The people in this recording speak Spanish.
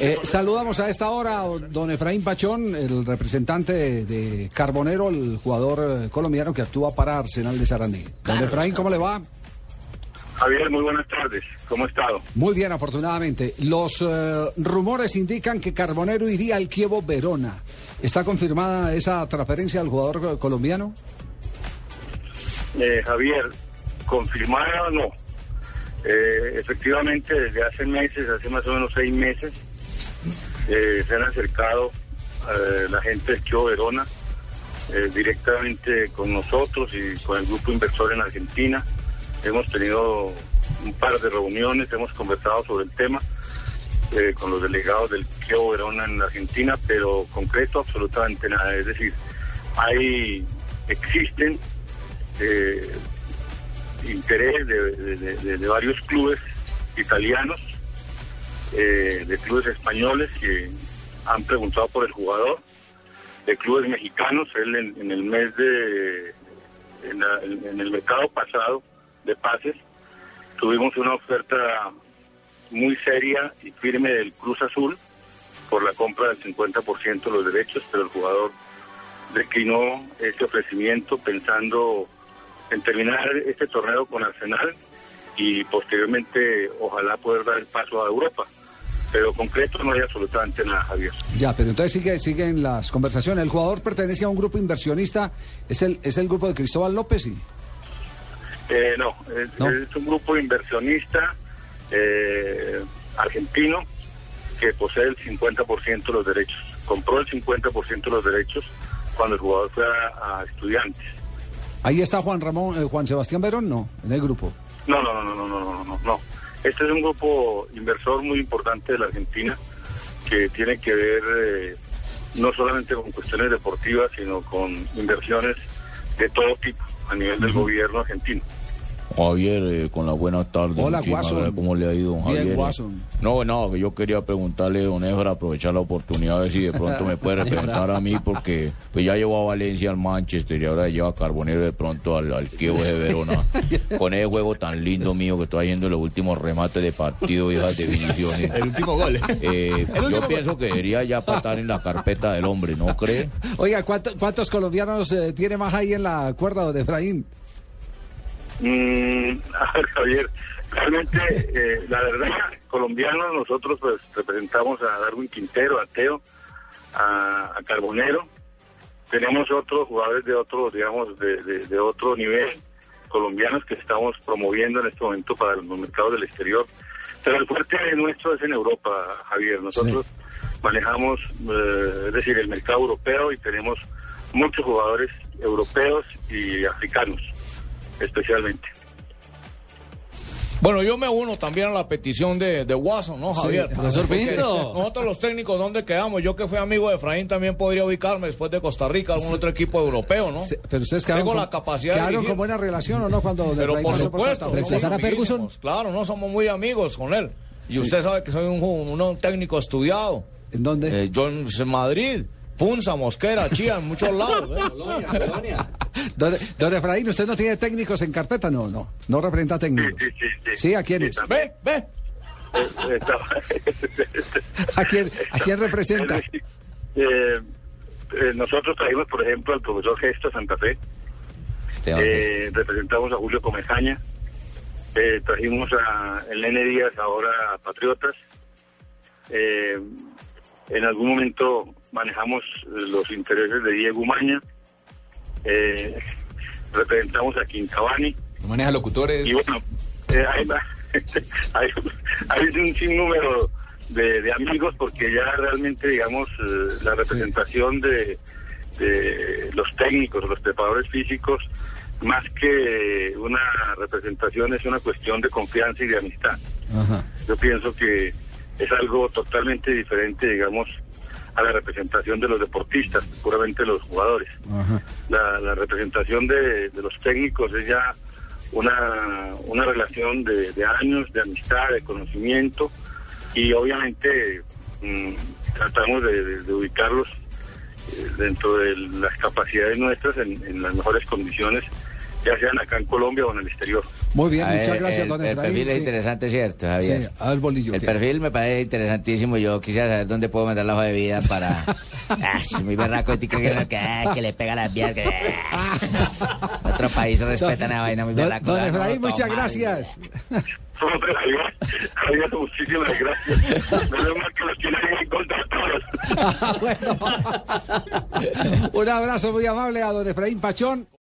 Eh, saludamos a esta hora a don Efraín Pachón, el representante de, de Carbonero, el jugador eh, colombiano que actúa para Arsenal de Sarandí. Don Efraín, ¿cómo le va? Javier, muy buenas tardes. ¿Cómo ha estado? Muy bien, afortunadamente. Los eh, rumores indican que Carbonero iría al Kievo Verona. ¿Está confirmada esa transferencia al jugador colombiano? Eh, Javier, confirmada o no. Eh, efectivamente, desde hace meses, hace más o menos seis meses, eh, se han acercado eh, la gente del Kio Verona eh, directamente con nosotros y con el grupo inversor en Argentina. Hemos tenido un par de reuniones, hemos conversado sobre el tema con los delegados del Kio Verona en Argentina, pero concreto absolutamente nada. Es decir, hay, existen interés de varios clubes italianos, eh, de clubes españoles que han preguntado por el jugador, de clubes mexicanos. Él en, el mes de, en, en el mercado pasado de pases, tuvimos una oferta muy seria y firme del Cruz Azul por la compra del 50% de los derechos, pero el jugador declinó este ofrecimiento pensando en terminar este torneo con Arsenal y posteriormente ojalá poder dar el paso a Europa. Pero concreto no hay absolutamente nada, Javier. Ya, pero entonces sigue, siguen las conversaciones. El jugador pertenece a un grupo inversionista. ¿Es el, es el grupo de Cristóbal López? Sí. Eh, no, es, No. es un grupo inversionista eh, argentino que posee el 50% de los derechos. Compró el 50% de los derechos cuando el jugador fue a, a estudiantes. Ahí está Juan Ramón, eh, Juan Sebastián Verón, no, en el grupo. No, no, no, no, no, no, no, no. Este es un grupo inversor muy importante de la Argentina que tiene que ver eh, no solamente con cuestiones deportivas, sino con inversiones de todo tipo a nivel del gobierno argentino. Javier, eh, con la buena tarde. Hola, gracias. ¿Cómo le ha ido, don Bien, Javier? Guasón. No, no, yo quería preguntarle, don Efra, aprovechar la oportunidad, a ver si de pronto me puede representar a mí, porque pues ya llevó a Valencia al Manchester y ahora lleva a Carbonero de pronto al, al de Verona. Con ese juego tan lindo mío que estoy haciendo en los últimos remates de partido y esas definiciones. El último gol. Eh, yo pienso que debería ya patar en la carpeta del hombre, ¿no cree? Oiga, ¿cuánto- ¿cuántos colombianos eh, tiene más ahí en la cuerda don Efraín? Mm, a ver, Javier, realmente, eh, la verdad, colombianos, nosotros pues representamos a Darwin Quintero, a Teo, a, a Carbonero. Tenemos otros jugadores de otro, digamos, de, de- de otro nivel, colombianos que estamos promoviendo en este momento para los mercados del exterior. Pero el fuerte nuestro es en Europa, Javier. Nosotros manejamos, eh, es decir, el mercado europeo y tenemos muchos jugadores europeos y africanos, especialmente. Bueno, yo me uno también a la petición de, de Watson, ¿no, Javier? profesor Porque Pinto. Nosotros los técnicos, ¿dónde quedamos? Yo que fui amigo de Efraín también podría ubicarme después de Costa Rica, algún otro equipo europeo, ¿no? Se- Pero ustedes quedaron, Tengo con, la capacidad quedaron con buena relación, ¿o no? Cuando Pero Efraín por supuesto, amiguísimos. Ferguson? Claro, no somos muy amigos con él. Y usted sabe que soy un, ju- un técnico estudiado. ¿En dónde? Eh, yo en Madrid, Punza, Mosquera, Chía, en muchos lados. ¿eh? Don, don Efraín, ¿usted no tiene técnicos en carpeta? No, no, no representa Sí, técnicos. sí, sí. Sí, Sí, ¿a quiénes? también. Ve, ve. Eh, ¿A quién, ¿A quién representa? Eh, eh, nosotros traímos, por ejemplo, al profesor Gesto Santa Fe, eh, representamos a Julio Comezaña, eh, trajimos a el Nene Díaz ahora a Patriotas, eh, en algún momento manejamos los intereses de Diego Umaña, eh, representamos a Quintabani, maneja locutores. y bueno, eh, hay, hay, hay un sinnúmero de, de amigos porque ya realmente, digamos, eh, la representación de, de los técnicos, los preparadores físicos, más que una representación es una cuestión de confianza y de amistad. Ajá. Yo pienso que es algo totalmente diferente, digamos, a la representación de los deportistas, puramente los jugadores. La, la, representación de, de, los técnicos es ya una, una relación de, de, años, de amistad, de conocimiento, y obviamente mmm, tratamos de, de ubicarlos eh, dentro de las capacidades nuestras en, en las mejores condiciones ya sean acá en Colombia o en el exterior. Muy bien, muchas ver, gracias, el, don el Efraín. perfil es interesante, ¿cierto, Javier? Sí, a ver, Bolillo. El ¿qué? perfil me parece interesantísimo. Yo quisiera saber dónde puedo meter la hoja de vida para. Ah, muy berraco, tico, que, que, que le pega las vías. Que... Otro país respetan a vaina muy berraco. don no, Efraín, muchas gracias. Hombre, Javier, Javier, muchísimas gracias. Menos mal que los tienen en contra todos. Bueno. Un abrazo muy amable a don Efraín Pachón.